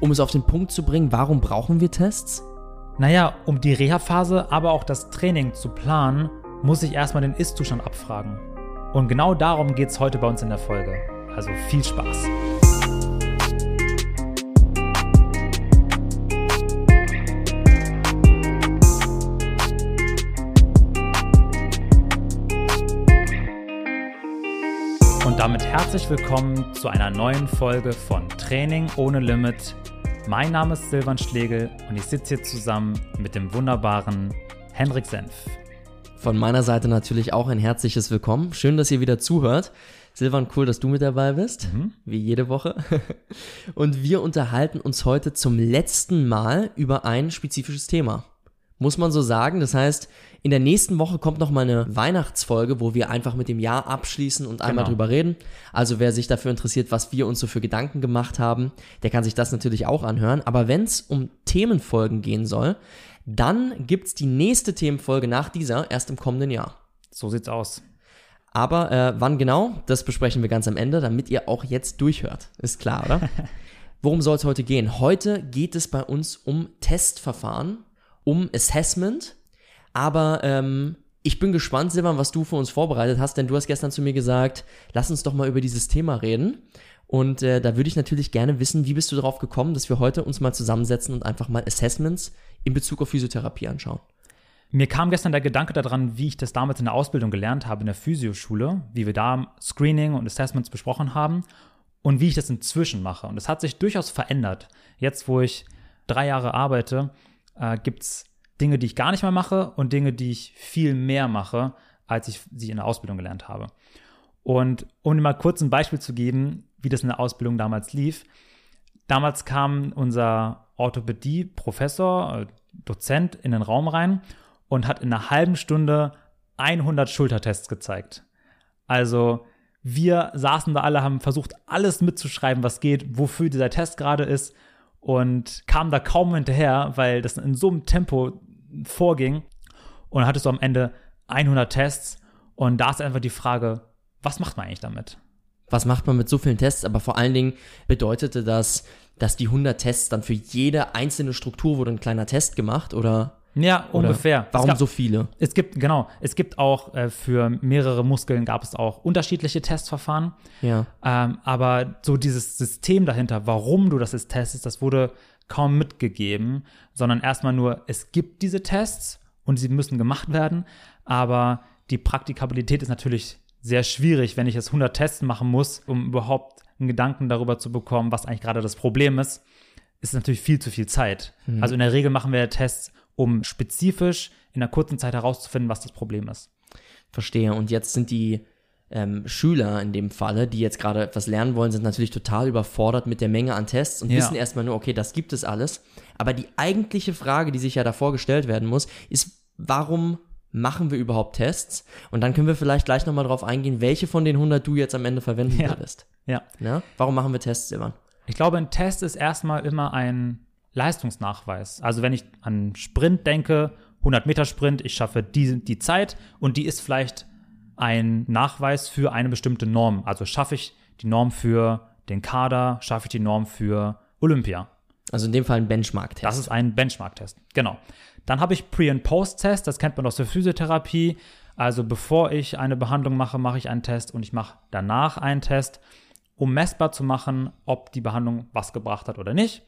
Um es auf den Punkt zu bringen, warum brauchen wir Tests? Naja, um die Reha-Phase, aber auch das Training zu planen, muss ich erstmal den Ist-Zustand abfragen. Und genau darum geht es heute bei uns in der Folge. Also viel Spaß. Herzlich willkommen zu einer neuen Folge von Training ohne Limit. Mein Name ist Silvan Schlegel und ich sitze hier zusammen mit dem wunderbaren Henrik Senf. Von meiner Seite natürlich auch ein herzliches Willkommen. Schön, dass ihr wieder zuhört. Silvan, cool, dass du mit dabei bist, mhm. wie jede Woche. Und wir unterhalten uns heute zum letzten Mal über ein spezifisches Thema. Muss man so sagen. Das heißt, in der nächsten Woche kommt noch mal eine Weihnachtsfolge, wo wir einfach mit dem Jahr abschließen und einmal genau. drüber reden. Also wer sich dafür interessiert, was wir uns so für Gedanken gemacht haben, der kann sich das natürlich auch anhören. Aber wenn es um Themenfolgen gehen soll, dann gibt's die nächste Themenfolge nach dieser erst im kommenden Jahr. So sieht's aus. Aber äh, wann genau, das besprechen wir ganz am Ende, damit ihr auch jetzt durchhört. Ist klar, oder? Worum soll es heute gehen? Heute geht es bei uns um Testverfahren, um Assessment aber ähm, ich bin gespannt, Silvan, was du für uns vorbereitet hast, denn du hast gestern zu mir gesagt, lass uns doch mal über dieses Thema reden. Und äh, da würde ich natürlich gerne wissen, wie bist du darauf gekommen, dass wir heute uns mal zusammensetzen und einfach mal Assessments in Bezug auf Physiotherapie anschauen. Mir kam gestern der Gedanke daran, wie ich das damals in der Ausbildung gelernt habe in der Physioschule, wie wir da Screening und Assessments besprochen haben und wie ich das inzwischen mache. Und es hat sich durchaus verändert. Jetzt, wo ich drei Jahre arbeite, äh, gibt es Dinge, die ich gar nicht mehr mache und Dinge, die ich viel mehr mache, als ich sie in der Ausbildung gelernt habe. Und um dir mal kurz ein Beispiel zu geben, wie das in der Ausbildung damals lief. Damals kam unser Orthopädie-Professor, äh, Dozent in den Raum rein und hat in einer halben Stunde 100 Schultertests gezeigt. Also wir saßen da alle, haben versucht, alles mitzuschreiben, was geht, wofür dieser Test gerade ist und kamen da kaum hinterher, weil das in so einem Tempo vorging. Und dann hattest du am Ende 100 Tests und da ist einfach die Frage, was macht man eigentlich damit? Was macht man mit so vielen Tests? Aber vor allen Dingen bedeutete das, dass die 100 Tests dann für jede einzelne Struktur wurde ein kleiner Test gemacht oder? Ja, ungefähr. Warum gab, so viele? Es gibt, genau, es gibt auch äh, für mehrere Muskeln gab es auch unterschiedliche Testverfahren. Ja. Ähm, aber so dieses System dahinter, warum du das jetzt testest, das wurde kaum mitgegeben, sondern erstmal nur, es gibt diese Tests und sie müssen gemacht werden, aber die Praktikabilität ist natürlich sehr schwierig, wenn ich jetzt 100 Tests machen muss, um überhaupt einen Gedanken darüber zu bekommen, was eigentlich gerade das Problem ist, ist natürlich viel zu viel Zeit. Mhm. Also in der Regel machen wir Tests, um spezifisch in einer kurzen Zeit herauszufinden, was das Problem ist. Verstehe. Und jetzt sind die ähm, Schüler in dem Falle, die jetzt gerade etwas lernen wollen, sind natürlich total überfordert mit der Menge an Tests und ja. wissen erstmal nur, okay, das gibt es alles. Aber die eigentliche Frage, die sich ja davor gestellt werden muss, ist, warum machen wir überhaupt Tests? Und dann können wir vielleicht gleich nochmal drauf eingehen, welche von den 100 du jetzt am Ende verwenden ja. würdest. Ja. ja. Warum machen wir Tests, Silvan? Ich glaube, ein Test ist erstmal immer ein Leistungsnachweis. Also wenn ich an Sprint denke, 100 Meter Sprint, ich schaffe die, die Zeit und die ist vielleicht ein Nachweis für eine bestimmte Norm. Also schaffe ich die Norm für den Kader, schaffe ich die Norm für Olympia. Also in dem Fall ein Benchmark-Test. Das ist ein Benchmark-Test, genau. Dann habe ich Pre- und Post-Test, das kennt man aus der Physiotherapie. Also bevor ich eine Behandlung mache, mache ich einen Test und ich mache danach einen Test, um messbar zu machen, ob die Behandlung was gebracht hat oder nicht.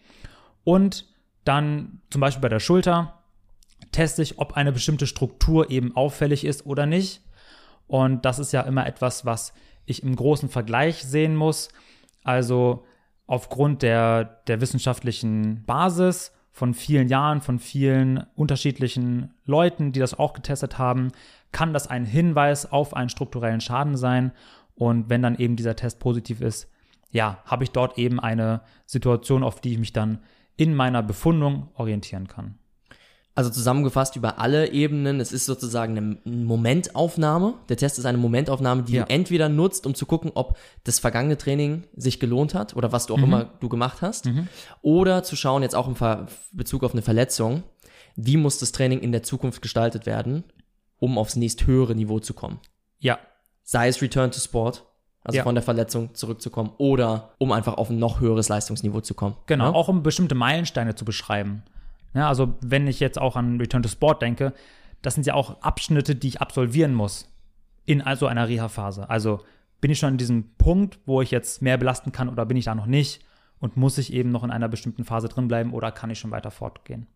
Und dann zum Beispiel bei der Schulter teste ich, ob eine bestimmte Struktur eben auffällig ist oder nicht. Und das ist ja immer etwas, was ich im großen Vergleich sehen muss. Also aufgrund der, der wissenschaftlichen Basis von vielen Jahren, von vielen unterschiedlichen Leuten, die das auch getestet haben, kann das ein Hinweis auf einen strukturellen Schaden sein. Und wenn dann eben dieser Test positiv ist, ja, habe ich dort eben eine Situation, auf die ich mich dann in meiner Befundung orientieren kann. Also zusammengefasst über alle Ebenen, es ist sozusagen eine Momentaufnahme. Der Test ist eine Momentaufnahme, die ja. du entweder nutzt, um zu gucken, ob das vergangene Training sich gelohnt hat oder was du auch mhm. immer du gemacht hast, mhm. oder zu schauen, jetzt auch im Bezug auf eine Verletzung, wie muss das Training in der Zukunft gestaltet werden, um aufs nächst höhere Niveau zu kommen. Ja. Sei es Return to Sport Also Ja. von der Verletzung zurückzukommen oder um einfach auf ein noch höheres Leistungsniveau zu kommen. Genau, Ja? auch um bestimmte Meilensteine zu beschreiben. Ja, also wenn ich jetzt auch an Return to Sport denke, das sind ja auch Abschnitte, die ich absolvieren muss in also einer Reha-Phase. Also bin ich schon an diesem Punkt, wo ich jetzt mehr belasten kann oder bin ich da noch nicht und muss ich eben noch in einer bestimmten Phase drin bleiben oder kann ich schon weiter fortgehen?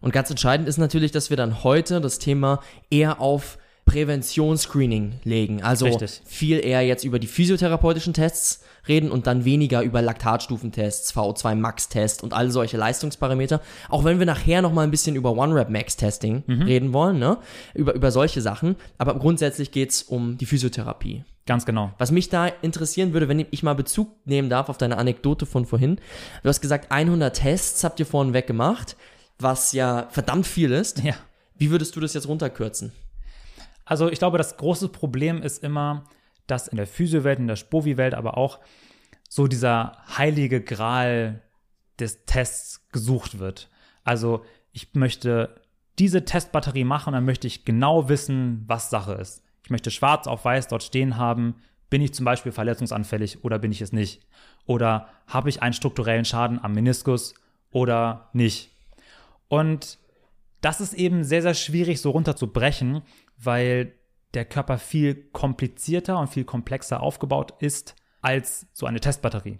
Und ganz entscheidend ist natürlich, dass wir dann heute das Thema eher auf Präventionsscreening legen. Also Richtig. viel eher jetzt über die physiotherapeutischen Tests reden und dann weniger über Laktatstufentests, VO2 Max-Test und all solche Leistungsparameter. Auch wenn wir nachher noch mal ein bisschen über One-Rep-Max-Testing reden wollen, ne? Über, über solche Sachen. Aber grundsätzlich geht's um die Physiotherapie. Ganz genau. Was mich da interessieren würde, wenn ich mal Bezug nehmen darf auf deine Anekdote von vorhin. Du hast gesagt, 100 Tests habt ihr vorhin weggemacht, was ja verdammt viel ist. Ja. Wie würdest du das jetzt runterkürzen? Also ich glaube, das große Problem ist immer, dass in der Physio-Welt, in der Spovi-Welt, aber auch so dieser heilige Gral des Tests gesucht wird. Also ich möchte diese Testbatterie machen, dann möchte ich genau wissen, was Sache ist. Ich möchte schwarz auf weiß dort stehen haben, bin ich zum Beispiel verletzungsanfällig oder bin ich es nicht? Oder habe ich einen strukturellen Schaden am Meniskus oder nicht? Und das ist eben sehr, sehr schwierig so runterzubrechen, weil der Körper viel komplizierter und viel komplexer aufgebaut ist als so eine Testbatterie.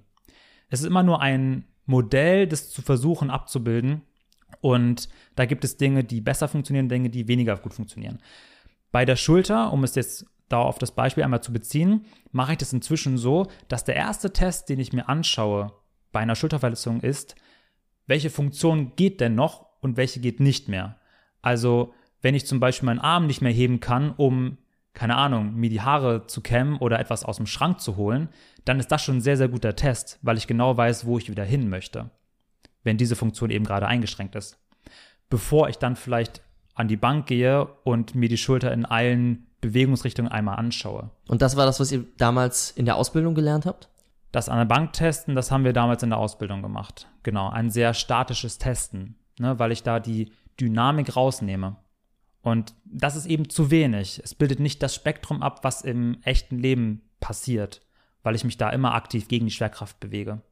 Es ist immer nur ein Modell, das zu versuchen abzubilden. Und da gibt es Dinge, die besser funktionieren, Dinge, die weniger gut funktionieren. Bei der Schulter, um es jetzt da auf das Beispiel einmal zu beziehen, mache ich das inzwischen so, dass der erste Test, den ich mir anschaue bei einer Schulterverletzung ist, welche Funktion geht denn noch und welche geht nicht mehr. Also, wenn ich zum Beispiel meinen Arm nicht mehr heben kann, um, keine Ahnung, mir die Haare zu kämmen oder etwas aus dem Schrank zu holen, dann ist das schon ein sehr, sehr guter Test, weil ich genau weiß, wo ich wieder hin möchte, wenn diese Funktion eben gerade eingeschränkt ist. Bevor ich dann vielleicht an die Bank gehe und mir die Schulter in allen Bewegungsrichtungen einmal anschaue. Und das war das, was ihr damals in der Ausbildung gelernt habt? Das an der Bank testen, das haben wir damals in der Ausbildung gemacht. Genau, ein sehr statisches Testen, ne, weil ich da die Dynamik rausnehme. Und das ist eben zu wenig. Es bildet nicht das Spektrum ab, was im echten Leben passiert, weil ich mich da immer aktiv gegen die Schwerkraft bewege.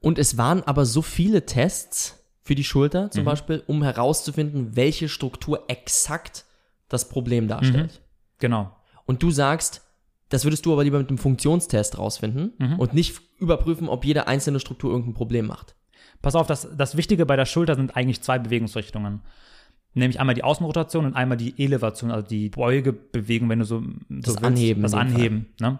Und es waren aber so viele Tests für die Schulter zum Beispiel, um herauszufinden, welche Struktur exakt das Problem darstellt. Genau. Und du sagst, das würdest du aber lieber mit einem Funktionstest rausfinden und nicht überprüfen, ob jede einzelne Struktur irgendein Problem macht. Pass auf, das, das Wichtige bei der Schulter sind eigentlich zwei Bewegungsrichtungen. Nämlich einmal die Außenrotation und einmal die Elevation, also die Beugebewegung, wenn du so, so Das Anheben Das. Anheben. Ne?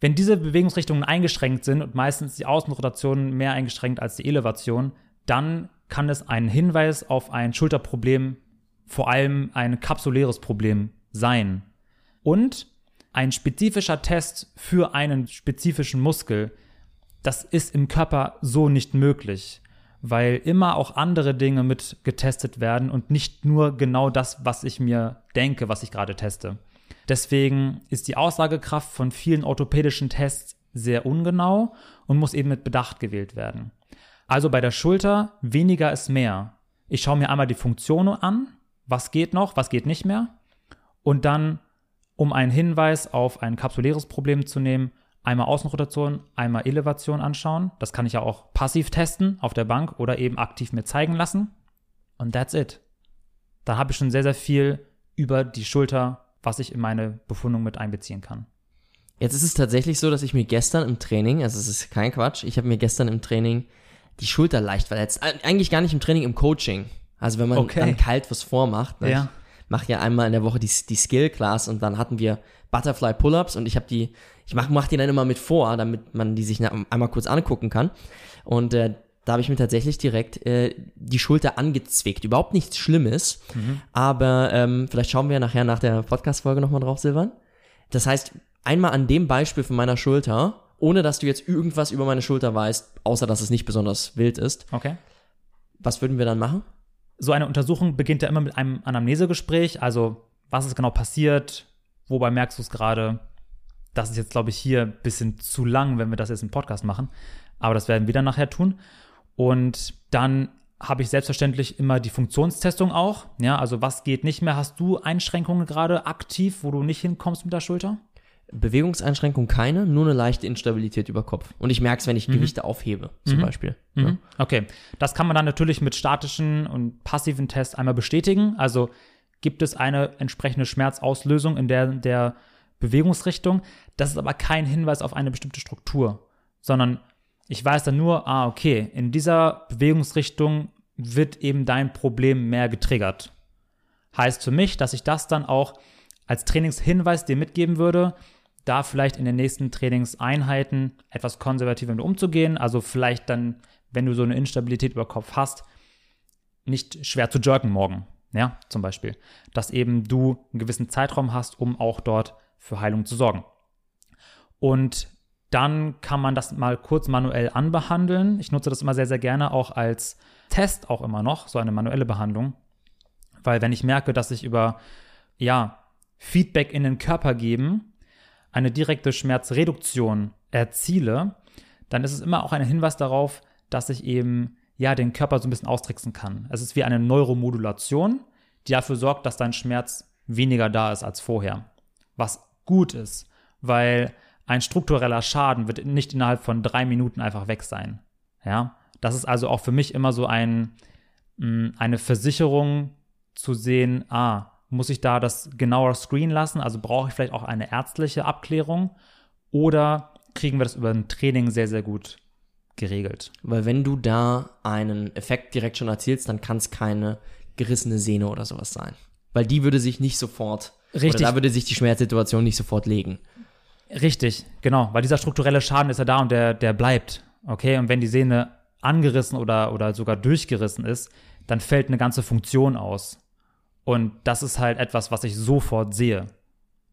Wenn diese Bewegungsrichtungen eingeschränkt sind und meistens die Außenrotation mehr eingeschränkt als die Elevation, dann kann es ein Hinweis auf ein Schulterproblem, vor allem ein kapsuläres Problem sein. Und ein spezifischer Test für einen spezifischen Muskel, das ist im Körper so nicht möglich, weil immer auch andere Dinge mit getestet werden und nicht nur genau das, was ich mir denke, was ich gerade teste. Deswegen ist die Aussagekraft von vielen orthopädischen Tests sehr ungenau und muss eben mit Bedacht gewählt werden. Also bei der Schulter weniger ist mehr. Ich schaue mir einmal die Funktionen an, was geht noch, was geht nicht mehr und dann, um einen Hinweis auf ein kapsuläres Problem zu nehmen, einmal Außenrotation, einmal Elevation anschauen. Das kann ich ja auch passiv testen auf der Bank oder eben aktiv mir zeigen lassen. Und that's it. Da habe ich schon sehr, sehr viel über die Schulter, was ich in meine Befundung mit einbeziehen kann. Jetzt ist es tatsächlich so, dass ich mir gestern im Training, also es ist kein Quatsch, ich habe mir gestern im Training die Schulter leicht verletzt. Eig- Eigentlich gar nicht im Training, im Coaching. Also wenn man Okay. dann kalt was vormacht. Ne? Ja. Ich mache ja einmal in der Woche die, die Skill-Class und dann hatten wir Butterfly Pull-Ups und ich habe die, ich mache mach die dann immer mit vor, damit man die sich einmal kurz angucken kann. Und äh, da habe ich mir tatsächlich direkt äh, die Schulter angezwickt. Überhaupt nichts Schlimmes, aber ähm, vielleicht schauen wir nachher nach der Podcast-Folge nochmal drauf, Silvan. Das heißt, einmal an dem Beispiel von meiner Schulter, ohne dass du jetzt irgendwas über meine Schulter weißt, außer dass es nicht besonders wild ist, Okay. was würden wir dann machen? So eine Untersuchung beginnt ja immer mit einem Anamnesegespräch. Also, was ist genau passiert? Wobei merkst du es gerade? Das ist jetzt, glaube ich, hier ein bisschen zu lang, wenn wir das jetzt im Podcast machen. Aber das werden wir dann nachher tun. Und dann habe ich selbstverständlich immer die Funktionstestung auch. Ja, also was geht nicht mehr? Hast du Einschränkungen gerade aktiv, wo du nicht hinkommst mit der Schulter? Bewegungseinschränkung keine, nur eine leichte Instabilität über Kopf. Und ich merke es, wenn ich mhm. Gewichte aufhebe, zum mhm. Beispiel. Mhm. Ja. Okay, das kann man dann natürlich mit statischen und passiven Tests einmal bestätigen. Also gibt es eine entsprechende Schmerzauslösung in der, der Bewegungsrichtung. Das ist aber kein Hinweis auf eine bestimmte Struktur, sondern ich weiß dann nur, ah, okay, in dieser Bewegungsrichtung wird eben dein Problem mehr getriggert. Heißt für mich, dass ich das dann auch als Trainingshinweis dir mitgeben würde, da vielleicht in den nächsten Trainingseinheiten etwas konservativer mit umzugehen. Also vielleicht dann, wenn du so eine Instabilität über Kopf hast, nicht schwer zu jerken morgen. Ja, zum Beispiel. Dass eben du einen gewissen Zeitraum hast, um auch dort für Heilung zu sorgen. Und dann kann man das mal kurz manuell anbehandeln. Ich nutze das immer sehr, sehr gerne auch als Test auch immer noch, so eine manuelle Behandlung. Weil wenn ich merke, dass ich über, ja, Feedback in den Körper geben, eine direkte Schmerzreduktion erziele, dann ist es immer auch ein Hinweis darauf, dass ich eben ja den Körper so ein bisschen austricksen kann. Es ist wie eine Neuromodulation, die dafür sorgt, dass dein Schmerz weniger da ist als vorher. Was gut ist, weil ein struktureller Schaden wird nicht innerhalb von drei Minuten einfach weg sein. Ja, das ist also auch für mich immer so ein, mm, eine Versicherung zu sehen, ah, muss ich da das genauer screen lassen? Also brauche ich vielleicht auch eine ärztliche Abklärung? Oder kriegen wir das über ein Training sehr, sehr gut geregelt? Weil wenn du da einen Effekt direkt schon erzielst, dann kann es keine gerissene Sehne oder sowas sein. Weil die würde sich nicht sofort, Richtig. Da würde sich die Schmerzsituation nicht sofort legen. Richtig, genau, weil dieser strukturelle Schaden ist ja da und der, der bleibt. Okay, und wenn die Sehne angerissen oder, oder sogar durchgerissen ist, dann fällt eine ganze Funktion aus. Und das ist halt etwas, was ich sofort sehe.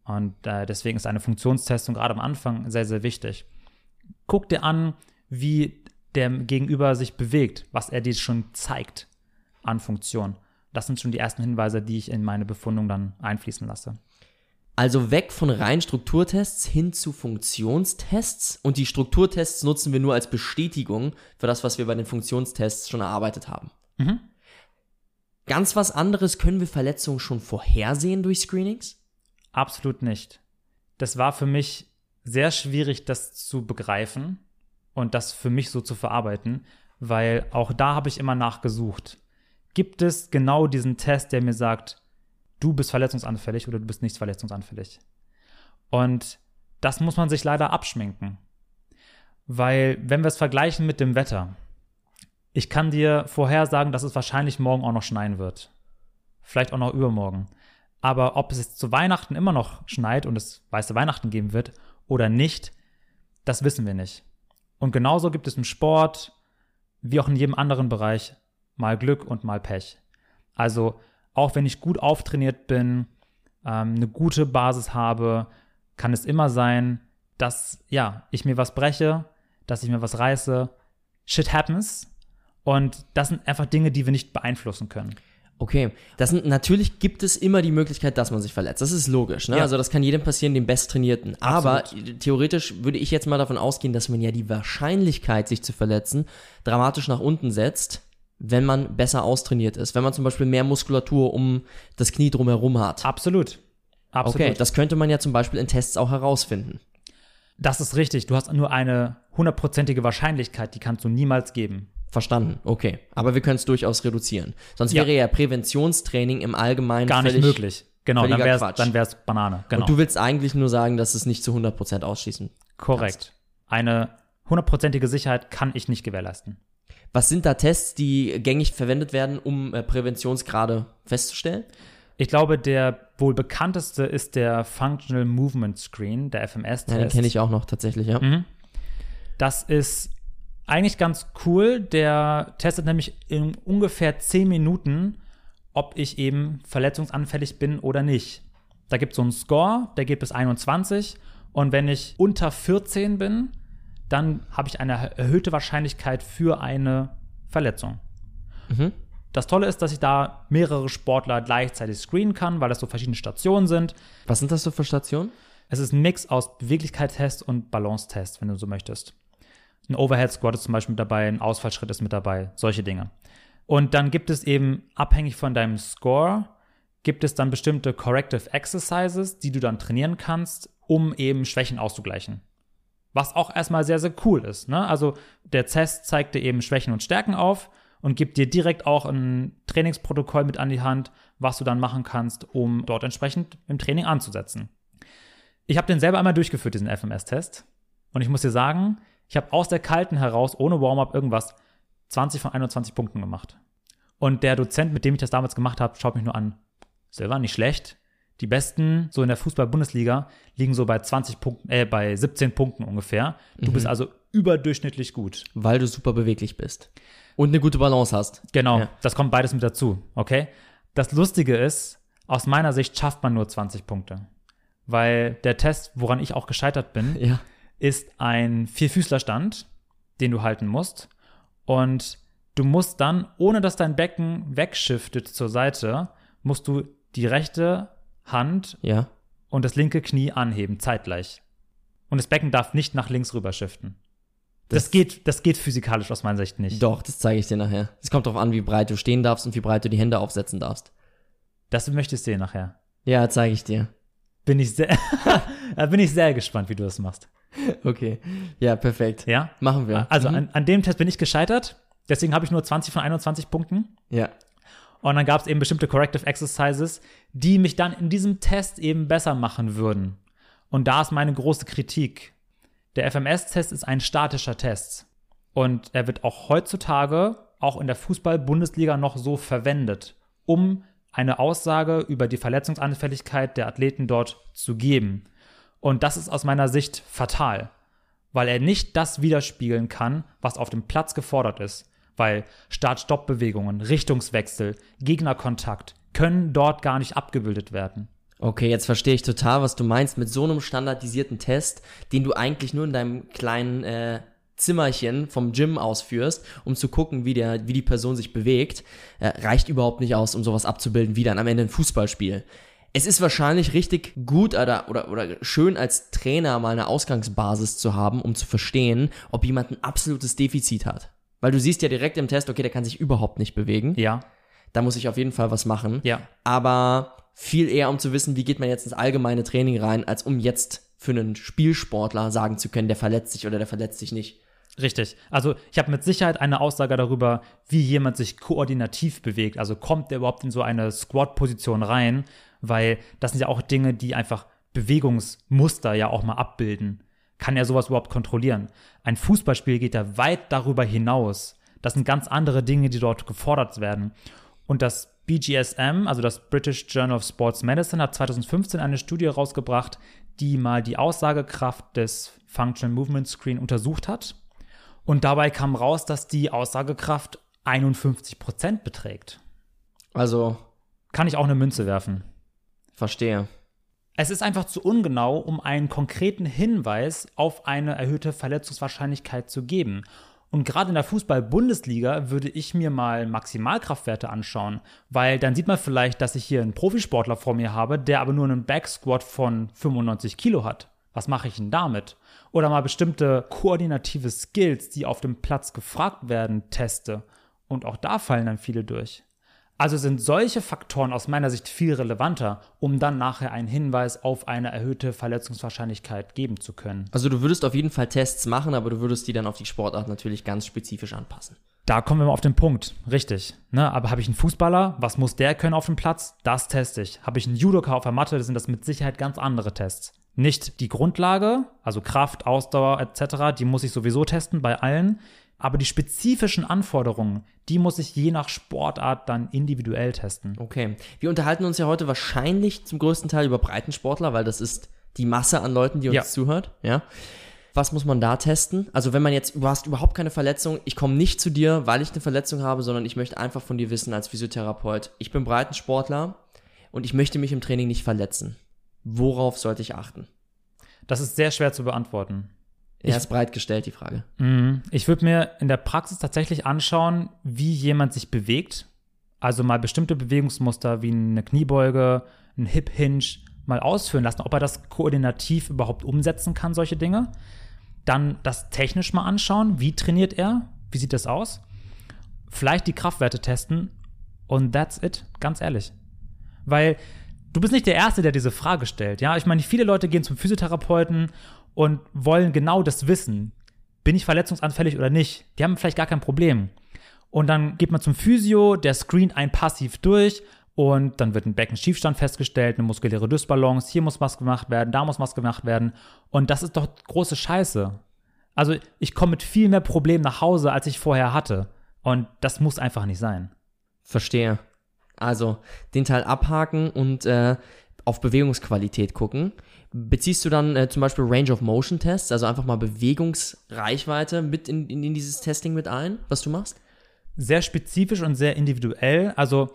Und äh, deswegen ist eine Funktionstestung gerade am Anfang sehr, sehr wichtig. Guck dir an, wie der Gegenüber sich bewegt, was er dir schon zeigt an Funktion. Das sind schon die ersten Hinweise, die ich in meine Befundung dann einfließen lasse. Also weg von rein Strukturtests hin zu Funktionstests. Und die Strukturtests nutzen wir nur als Bestätigung für das, was wir bei den Funktionstests schon erarbeitet haben. Mhm. Ganz was anderes, können wir Verletzungen schon vorhersehen durch Screenings? Absolut nicht. Das war für mich sehr schwierig, das zu begreifen und das für mich so zu verarbeiten, weil auch da habe ich immer nachgesucht. Gibt es genau diesen Test, der mir sagt, du bist verletzungsanfällig oder du bist nicht verletzungsanfällig? Und das muss man sich leider abschminken. Weil, wenn wir es vergleichen mit dem Wetter, ich kann dir vorhersagen, dass es wahrscheinlich morgen auch noch schneien wird. Vielleicht auch noch übermorgen. Aber ob es jetzt zu Weihnachten immer noch schneit und es weiße Weihnachten geben wird oder nicht, das wissen wir nicht. Und genauso gibt es im Sport, wie auch in jedem anderen Bereich, mal Glück und mal Pech. Also auch wenn ich gut auftrainiert bin, ähm, eine gute Basis habe, kann es immer sein, dass ja, ich mir was breche, dass ich mir was reiße. Shit happens. Und das sind einfach Dinge, die wir nicht beeinflussen können. Okay, das sind, natürlich gibt es immer die Möglichkeit, dass man sich verletzt. Das ist logisch. Ne? Ja. Also das kann jedem passieren, dem Besttrainierten. Aber theoretisch würde ich jetzt mal davon ausgehen, dass man ja die Wahrscheinlichkeit, sich zu verletzen, dramatisch nach unten setzt, wenn man besser austrainiert ist. Wenn man zum Beispiel mehr Muskulatur um das Knie drumherum hat. Absolut. Absolut. Okay, das könnte man ja zum Beispiel in Tests auch herausfinden. Das ist richtig. Du hast nur eine hundertprozentige Wahrscheinlichkeit, die kannst du niemals geben. Verstanden, okay. Aber wir können es durchaus reduzieren. Sonst ja. wäre ja Präventionstraining im Allgemeinen gar nicht möglich. Genau, dann wäre es Banane. Genau. Und du willst eigentlich nur sagen, dass es nicht zu 100% ausschließen Korrekt. Kannst. Eine hundertprozentige Sicherheit kann ich nicht gewährleisten. Was sind da Tests, die gängig verwendet werden, um äh, Präventionsgrade festzustellen? Ich glaube, der wohl bekannteste ist der Functional Movement Screen, der FMS-Test. Ja, den kenne ich auch noch tatsächlich, ja. Mhm. Das ist eigentlich ganz cool. Der testet nämlich in ungefähr 10 Minuten, ob ich eben verletzungsanfällig bin oder nicht. Da gibt es so einen Score, der geht bis 21. Und wenn ich unter 14 bin, dann habe ich eine erhöhte Wahrscheinlichkeit für eine Verletzung. Mhm. Das Tolle ist, dass ich da mehrere Sportler gleichzeitig screenen kann, weil das so verschiedene Stationen sind. Was sind das so für Stationen? Es ist ein Mix aus Beweglichkeitstest und Balance-Test, wenn du so möchtest. Ein Overhead Squat ist zum Beispiel mit dabei, ein Ausfallschritt ist mit dabei, solche Dinge. Und dann gibt es eben, abhängig von deinem Score, gibt es dann bestimmte Corrective Exercises, die du dann trainieren kannst, um eben Schwächen auszugleichen. Was auch erstmal sehr, sehr cool ist. Ne? Also der Test zeigt dir eben Schwächen und Stärken auf und gibt dir direkt auch ein Trainingsprotokoll mit an die Hand, was du dann machen kannst, um dort entsprechend im Training anzusetzen. Ich habe den selber einmal durchgeführt, diesen FMS-Test. Und ich muss dir sagen, ich habe aus der Kalten heraus, ohne Warm-up, irgendwas 20 von 21 Punkten gemacht. Und der Dozent, mit dem ich das damals gemacht habe, schaut mich nur an. Selber nicht schlecht. Die besten, so in der Fußball-Bundesliga, liegen so bei 20 Punkten, äh, bei 17 Punkten ungefähr. Du mhm. bist also überdurchschnittlich gut. Weil du super beweglich bist. Und eine gute Balance hast. Genau, ja. das kommt beides mit dazu, okay? Das Lustige ist, aus meiner Sicht schafft man nur 20 Punkte. Weil der Test, woran ich auch gescheitert bin, ja. Ist ein Vierfüßlerstand, den du halten musst. Und du musst dann, ohne dass dein Becken wegschiftet zur Seite, musst du die rechte Hand ja. und das linke Knie anheben, zeitgleich. Und das Becken darf nicht nach links rüber shiften. Das, das, geht, das geht physikalisch aus meiner Sicht nicht. Doch, das zeige ich dir nachher. Es kommt darauf an, wie breit du stehen darfst und wie breit du die Hände aufsetzen darfst. Das möchtest du sehen nachher. Ja, zeige ich dir. Bin ich sehr, bin ich sehr gespannt, wie du das machst. Okay. Ja, perfekt. Ja? Machen wir. Also mhm. an, an dem Test bin ich gescheitert. Deswegen habe ich nur 20 von 21 Punkten. Ja. Und dann gab es eben bestimmte Corrective Exercises, die mich dann in diesem Test eben besser machen würden. Und da ist meine große Kritik. Der FMS-Test ist ein statischer Test. Und er wird auch heutzutage, auch in der Fußball-Bundesliga, noch so verwendet, um eine Aussage über die Verletzungsanfälligkeit der Athleten dort zu geben. Und das ist aus meiner Sicht fatal, weil er nicht das widerspiegeln kann, was auf dem Platz gefordert ist weil Start-Stopp-Bewegungen, Richtungswechsel, Gegnerkontakt können dort gar nicht abgebildet werden. Okay, jetzt verstehe ich total, was du meinst mit so einem standardisierten Test, den du eigentlich nur in deinem kleinen äh, Zimmerchen vom Gym ausführst, um zu gucken, wie, der, wie die Person sich bewegt, äh, reicht überhaupt nicht aus, um sowas abzubilden, wie dann am Ende ein Fußballspiel. Es ist wahrscheinlich richtig gut oder, oder, oder schön als Trainer mal eine Ausgangsbasis zu haben, um zu verstehen, ob jemand ein absolutes Defizit hat. Weil du siehst ja direkt im Test, okay, der kann sich überhaupt nicht bewegen. Ja. Da muss ich auf jeden Fall was machen. Ja. Aber viel eher, um zu wissen, wie geht man jetzt ins allgemeine Training rein, als um jetzt für einen Spielsportler sagen zu können, der verletzt sich oder der verletzt sich nicht. Richtig. Also ich habe mit Sicherheit eine Aussage darüber, wie jemand sich koordinativ bewegt. Also kommt der überhaupt in so eine Squat-Position rein, weil das sind ja auch Dinge, die einfach Bewegungsmuster ja auch mal abbilden kann er sowas überhaupt kontrollieren? Ein Fußballspiel geht ja weit darüber hinaus. Das sind ganz andere Dinge, die dort gefordert werden. Und das BGSM, also das British Journal of Sports Medicine, hat 2015 eine Studie rausgebracht, die mal die Aussagekraft des Functional Movement Screen untersucht hat. Und dabei kam raus, dass die Aussagekraft 51% beträgt. Also. Kann ich auch eine Münze werfen. Verstehe. Es ist einfach zu ungenau, um einen konkreten Hinweis auf eine erhöhte Verletzungswahrscheinlichkeit zu geben. Und gerade in der Fußball-Bundesliga würde ich mir mal Maximalkraftwerte anschauen, weil dann sieht man vielleicht, dass ich hier einen Profisportler vor mir habe, der aber nur einen Backsquat von 95 Kilo hat. Was mache ich denn damit? Oder mal bestimmte koordinative Skills, die auf dem Platz gefragt werden, teste. Und auch da fallen dann viele durch. Also sind solche Faktoren aus meiner Sicht viel relevanter, um dann nachher einen Hinweis auf eine erhöhte Verletzungswahrscheinlichkeit geben zu können. Also du würdest auf jeden Fall Tests machen, aber du würdest die dann auf die Sportart natürlich ganz spezifisch anpassen. Da kommen wir mal auf den Punkt, richtig. Ne, aber habe ich einen Fußballer, was muss der können auf dem Platz? Das teste ich. Habe ich einen Judoka auf der Matte, sind das mit Sicherheit ganz andere Tests. Nicht die Grundlage, also Kraft, Ausdauer etc., die muss ich sowieso testen bei allen. Aber die spezifischen Anforderungen, die muss ich je nach Sportart dann individuell testen. Okay. Wir unterhalten uns ja heute wahrscheinlich zum größten Teil über Breitensportler, weil das ist die Masse an Leuten, die uns ja. zuhört. Ja. Was muss man da testen? Also wenn man jetzt, du hast überhaupt keine Verletzung, ich komme nicht zu dir, weil ich eine Verletzung habe, sondern ich möchte einfach von dir wissen als Physiotherapeut, ich bin Breitensportler und ich möchte mich im Training nicht verletzen. Worauf sollte ich achten? Das ist sehr schwer zu beantworten. Er ist breit gestellt, die Frage. Mhm. Ich würde mir in der Praxis tatsächlich anschauen, wie jemand sich bewegt. Also mal bestimmte Bewegungsmuster wie eine Kniebeuge, ein Hip Hinge mal ausführen lassen, ob er das koordinativ überhaupt umsetzen kann, solche Dinge. Dann das technisch mal anschauen, wie trainiert er, wie sieht das aus. Vielleicht die Kraftwerte testen und that's it, ganz ehrlich. Weil du bist nicht der Erste, der diese Frage stellt. Ja, ich meine, viele Leute gehen zum Physiotherapeuten und wollen genau das wissen. Bin ich verletzungsanfällig oder nicht? Die haben vielleicht gar kein Problem. Und dann geht man zum Physio, der screent ein passiv durch und dann wird ein Beckenschiefstand festgestellt, eine muskuläre Dysbalance, hier muss was gemacht werden, da muss was gemacht werden. Und das ist doch große Scheiße. Also ich komme mit viel mehr Problemen nach Hause, als ich vorher hatte. Und das muss einfach nicht sein. Verstehe. Also den Teil abhaken und äh, auf Bewegungsqualität gucken. Beziehst du dann äh, zum Beispiel Range of Motion Tests, also einfach mal Bewegungsreichweite mit in, in, in dieses Testing mit ein, was du machst? Sehr spezifisch und sehr individuell. Also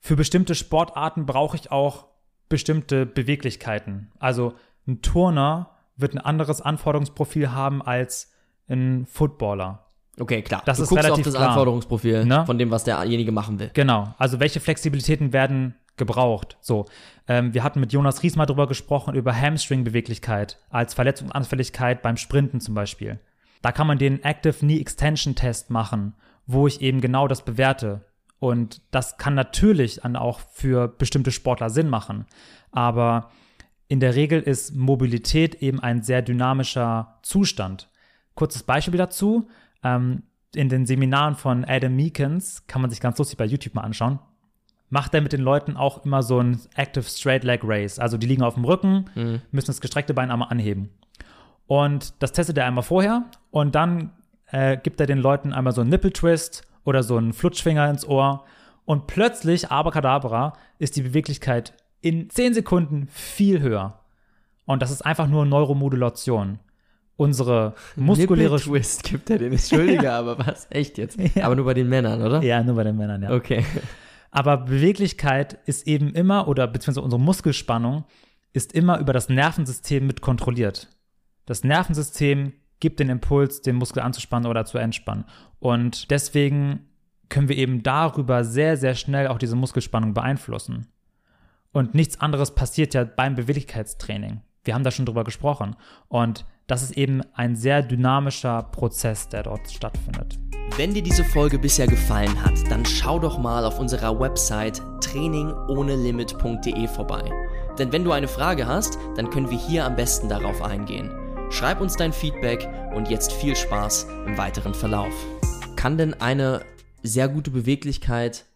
für bestimmte Sportarten brauche ich auch bestimmte Beweglichkeiten. Also ein Turner wird ein anderes Anforderungsprofil haben als ein Footballer. Okay, klar. Das du ist guckst relativ auf das klar. Anforderungsprofil Ne? von dem, was derjenige machen will. Genau. Also welche Flexibilitäten werden gebraucht? So, ähm, wir hatten mit Jonas Ries mal drüber gesprochen über Hamstring-Beweglichkeit als Verletzungsanfälligkeit beim Sprinten zum Beispiel. Da kann man den Active Knee Extension Test machen, wo ich eben genau das bewerte. Und das kann natürlich dann auch für bestimmte Sportler Sinn machen. Aber in der Regel ist Mobilität eben ein sehr dynamischer Zustand. Kurzes Beispiel dazu. Ähm, in den Seminaren von Adam Meekins, kann man sich ganz lustig bei YouTube mal anschauen, macht er mit den Leuten auch immer so ein Active Straight Leg Race. Also die liegen auf dem Rücken, müssen das gestreckte Bein einmal anheben. Und das testet er einmal vorher und dann äh, gibt er den Leuten einmal so einen Nipple Twist oder so einen Flutschfinger ins Ohr und plötzlich, abracadabra, ist die Beweglichkeit in 10 Sekunden viel höher. Und das ist einfach nur Neuromodulation. Unsere muskuläre Nipple Twist gibt er den. Entschuldige, aber was? Echt jetzt? Ja. Aber nur bei den Männern, oder? Ja, nur bei den Männern, ja. Okay. Aber Beweglichkeit ist eben immer, oder beziehungsweise unsere Muskelspannung ist immer über das Nervensystem mit kontrolliert. Das Nervensystem gibt den Impuls, den Muskel anzuspannen oder zu entspannen. Und deswegen können wir eben darüber sehr, sehr schnell auch diese Muskelspannung beeinflussen. Und nichts anderes passiert ja beim Beweglichkeitstraining. Wir haben da schon drüber gesprochen. Und das ist eben ein sehr dynamischer Prozess, der dort stattfindet. Wenn dir diese Folge bisher gefallen hat, dann schau doch mal auf unserer Website trainingohnelimit.de vorbei. Denn wenn du eine Frage hast, dann können wir hier am besten darauf eingehen. Schreib uns dein Feedback und jetzt viel Spaß im weiteren Verlauf. Kann denn eine sehr gute Beweglichkeit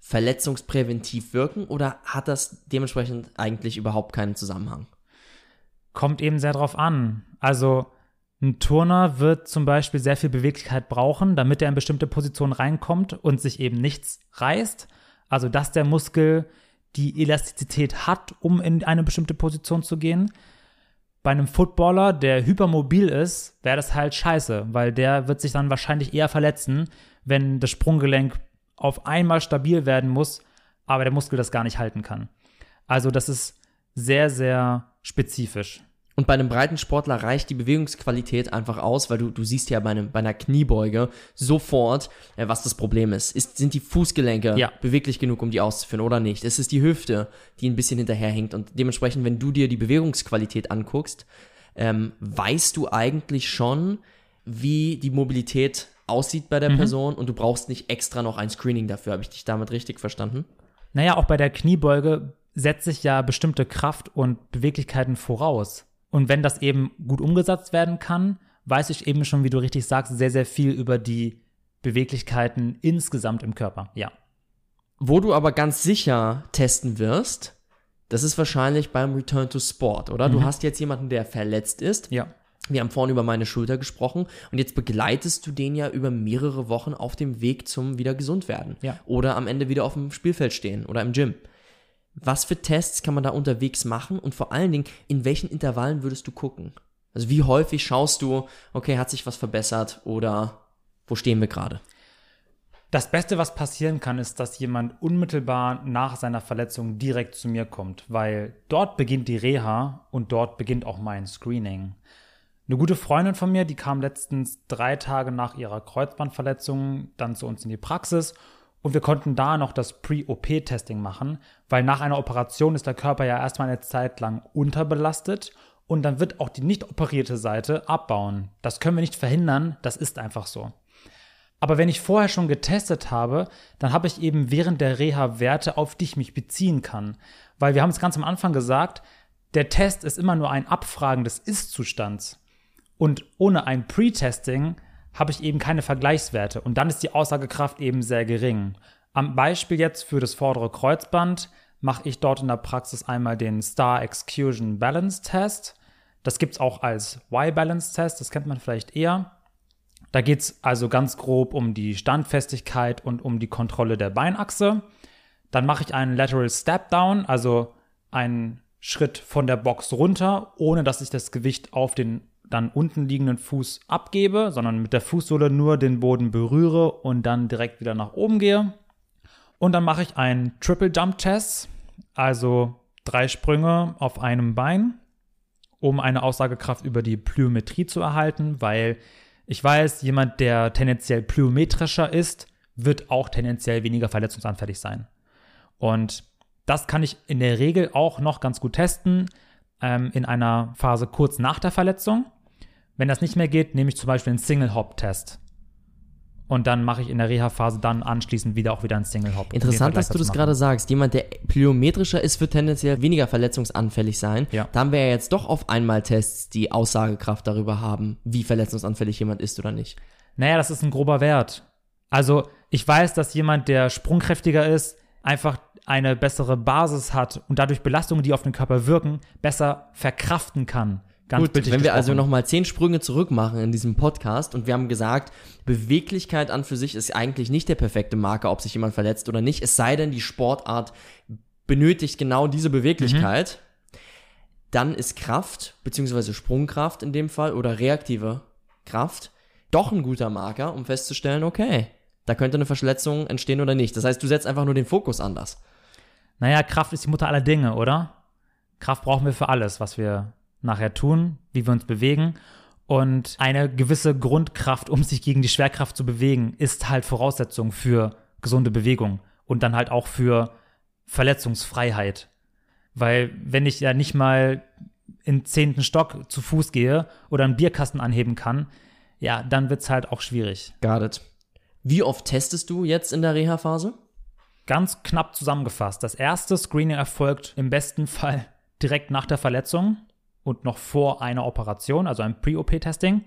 verletzungspräventiv wirken oder hat das dementsprechend eigentlich überhaupt keinen Zusammenhang? Kommt eben sehr drauf an. Also ein Turner wird zum Beispiel sehr viel Beweglichkeit brauchen, damit er in bestimmte Positionen reinkommt und sich eben nichts reißt. Also dass der Muskel die Elastizität hat, um in eine bestimmte Position zu gehen. Bei einem Footballer, der hypermobil ist, wäre das halt scheiße, weil der wird sich dann wahrscheinlich eher verletzen, wenn das Sprunggelenk auf einmal stabil werden muss, aber der Muskel das gar nicht halten kann. Also das ist sehr, sehr spezifisch. Und bei einem breiten Sportler reicht die Bewegungsqualität einfach aus, weil du, du siehst ja bei, einem, bei einer Kniebeuge sofort, äh, was das Problem ist. ist. Sind die Fußgelenke Ja. beweglich genug, um die auszuführen oder nicht? Es ist die Hüfte, die ein bisschen hinterherhängt. Und dementsprechend, wenn du dir die Bewegungsqualität anguckst, ähm, weißt du eigentlich schon, wie die Mobilität aussieht bei der Person und du brauchst nicht extra noch ein Screening dafür. Habe ich dich damit richtig verstanden? Naja, auch bei der Kniebeuge setze ich ja bestimmte Kraft und Beweglichkeiten voraus. Und wenn das eben gut umgesetzt werden kann, weiß ich eben schon, wie du richtig sagst, sehr, sehr viel über die Beweglichkeiten insgesamt im Körper. Ja. Wo du aber ganz sicher testen wirst, das ist wahrscheinlich beim Return to Sport, oder? Du hast jetzt jemanden, der verletzt ist. Ja. Wir haben vorhin über meine Schulter gesprochen und jetzt begleitest du den ja über mehrere Wochen auf dem Weg zum wieder gesund werden. Ja. Oder am Ende wieder auf dem Spielfeld stehen oder im Gym. Was für Tests kann man da unterwegs machen und vor allen Dingen, in welchen Intervallen würdest du gucken? Also wie häufig schaust du, okay, hat sich was verbessert oder wo stehen wir gerade? Das Beste, was passieren kann, ist, dass jemand unmittelbar nach seiner Verletzung direkt zu mir kommt, weil dort beginnt die Reha und dort beginnt auch mein Screening. Eine gute Freundin von mir, die kam letztens drei Tage nach ihrer Kreuzbandverletzung dann zu uns in die Praxis und wir konnten da noch das Pre-OP-Testing machen, weil nach einer Operation ist der Körper ja erstmal eine Zeit lang unterbelastet und dann wird auch die nicht operierte Seite abbauen. Das können wir nicht verhindern, das ist einfach so. Aber wenn ich vorher schon getestet habe, dann habe ich eben während der Reha Werte, auf die ich mich beziehen kann. Weil wir haben es ganz am Anfang gesagt, der Test ist immer nur ein Abfragen des Ist-Zustands. Und ohne ein Pre-Testing habe ich eben keine Vergleichswerte. Und dann ist die Aussagekraft eben sehr gering. Am Beispiel jetzt für das vordere Kreuzband mache ich dort in der Praxis einmal den Star Excursion Balance Test. Das gibt es auch als Y-Balance Test, das kennt man vielleicht eher. Da geht es also ganz grob um die Standfestigkeit und um die Kontrolle der Beinachse. Dann mache ich einen Lateral Step Down, also einen Schritt von der Box runter, ohne dass ich das Gewicht auf den dann unten liegenden Fuß abgebe, sondern mit der Fußsohle nur den Boden berühre und dann direkt wieder nach oben gehe. Und dann mache ich einen Triple Jump Test, also drei Sprünge auf einem Bein, um eine Aussagekraft über die Plyometrie zu erhalten, weil ich weiß, jemand, der tendenziell plyometrischer ist, wird auch tendenziell weniger verletzungsanfällig sein. Und das kann ich in der Regel auch noch ganz gut testen ähm, in einer Phase kurz nach der Verletzung. Wenn das nicht mehr geht, nehme ich zum Beispiel einen Single-Hop-Test. Und dann mache ich in der Reha-Phase dann anschließend wieder auch wieder einen Single-Hop. Interessant, dass du das gerade sagst. Jemand, der plyometrischer ist, wird tendenziell weniger verletzungsanfällig sein. Ja. Da haben wir ja jetzt doch auf einmal Tests, die Aussagekraft darüber haben, wie verletzungsanfällig jemand ist oder nicht. Naja, das ist ein grober Wert. Also ich weiß, dass jemand, der sprungkräftiger ist, einfach eine bessere Basis hat und dadurch Belastungen, die auf den Körper wirken, besser verkraften kann. Ganz Gut, wenn wir also nochmal zehn Sprünge zurück machen in diesem Podcast und wir haben gesagt, Beweglichkeit an für sich ist eigentlich nicht der perfekte Marker, ob sich jemand verletzt oder nicht, es sei denn, die Sportart benötigt genau diese Beweglichkeit, mhm. dann ist Kraft, beziehungsweise Sprungkraft in dem Fall oder reaktive Kraft doch ein guter Marker, um festzustellen, okay, da könnte eine Verletzung entstehen oder nicht. Das heißt, du setzt einfach nur den Fokus anders. Naja, Kraft ist die Mutter aller Dinge, oder? Kraft brauchen wir für alles, was wir nachher tun, wie wir uns bewegen. Und eine gewisse Grundkraft, um sich gegen die Schwerkraft zu bewegen, ist halt Voraussetzung für gesunde Bewegung und dann halt auch für Verletzungsfreiheit. Weil wenn ich ja nicht mal in zehnten Stock zu Fuß gehe oder einen Bierkasten anheben kann, ja, dann wird es halt auch schwierig. Got it. Wie oft testest du jetzt in der Reha-Phase? Ganz knapp zusammengefasst. Das erste Screening erfolgt im besten Fall direkt nach der Verletzung und noch vor einer Operation, also ein Pre-OP-Testing.